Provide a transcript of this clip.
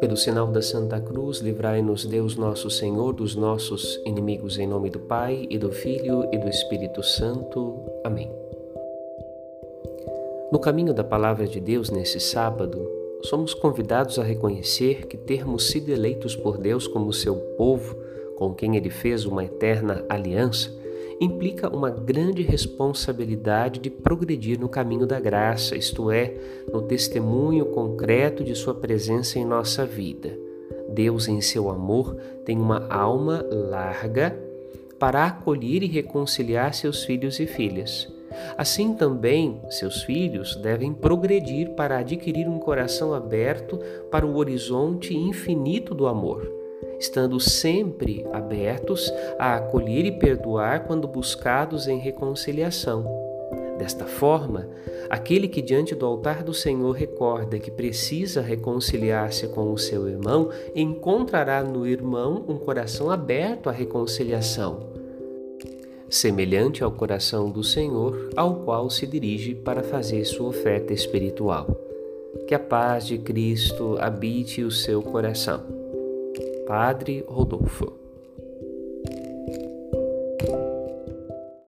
Pelo sinal da Santa Cruz, livrai-nos Deus nosso Senhor dos nossos inimigos, em nome do Pai e do Filho e do Espírito Santo. Amém. No caminho da Palavra de Deus nesse sábado, somos convidados a reconhecer que termos sido eleitos por Deus como seu povo, com quem Ele fez uma eterna aliança, implica uma grande responsabilidade de progredir no caminho da graça, isto é, no testemunho concreto de Sua presença em nossa vida. Deus, em seu amor, tem uma alma larga para acolher e reconciliar seus filhos e filhas. Assim também, seus filhos devem progredir para adquirir um coração aberto para o horizonte infinito do amor estando sempre abertos a acolher e perdoar quando buscados em reconciliação. Desta forma, aquele que diante do altar do Senhor recorda que precisa reconciliar-se com o seu irmão, encontrará no irmão um coração aberto à reconciliação, semelhante ao coração do Senhor, ao qual se dirige para fazer sua oferta espiritual. Que a paz de Cristo habite o seu coração. Padre Rodolfo.